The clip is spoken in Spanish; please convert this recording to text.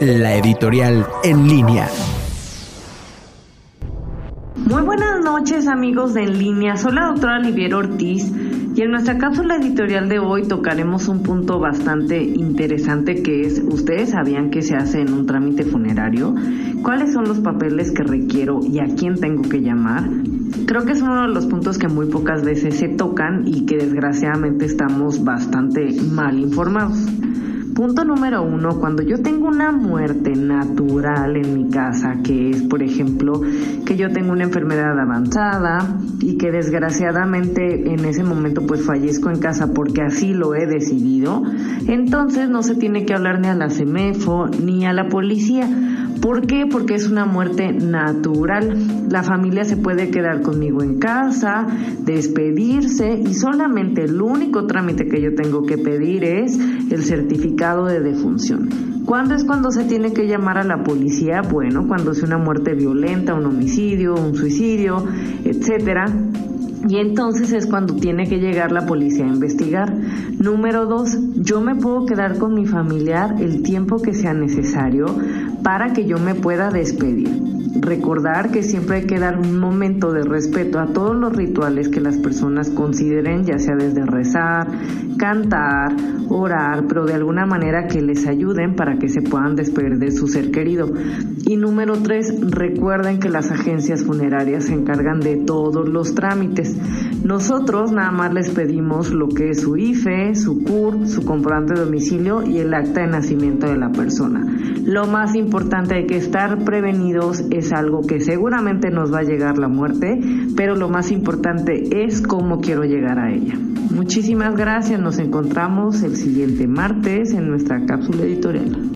La editorial en línea. Muy buenas noches amigos de En línea, soy la doctora Olivier Ortiz y en nuestra cápsula editorial de hoy tocaremos un punto bastante interesante que es, ¿ustedes sabían que se hace en un trámite funerario? ¿Cuáles son los papeles que requiero y a quién tengo que llamar? Creo que es uno de los puntos que muy pocas veces se tocan y que desgraciadamente estamos bastante mal informados. Punto número uno, cuando yo tengo una muerte natural en mi casa, que es, por ejemplo, que yo tengo una enfermedad avanzada y que desgraciadamente en ese momento pues fallezco en casa porque así lo he decidido, entonces no se tiene que hablar ni a la CEMEFO ni a la policía. ¿Por qué? Porque es una muerte natural. La familia se puede quedar conmigo en casa, despedirse y solamente el único trámite que yo tengo que pedir es el certificado de defunción. ¿Cuándo es cuando se tiene que llamar a la policía? Bueno, cuando es una muerte violenta, un homicidio, un suicidio, etcétera. Y entonces es cuando tiene que llegar la policía a investigar. Número dos, yo me puedo quedar con mi familiar el tiempo que sea necesario para que yo me pueda despedir recordar que siempre hay que dar un momento de respeto a todos los rituales que las personas consideren, ya sea desde rezar, cantar, orar, pero de alguna manera que les ayuden para que se puedan despedir de su ser querido. Y número tres, recuerden que las agencias funerarias se encargan de todos los trámites. Nosotros nada más les pedimos lo que es su IFE, su CUR, su comprobante de domicilio y el acta de nacimiento de la persona. Lo más importante hay que estar prevenidos es algo que seguramente nos va a llegar la muerte, pero lo más importante es cómo quiero llegar a ella. Muchísimas gracias, nos encontramos el siguiente martes en nuestra cápsula editorial.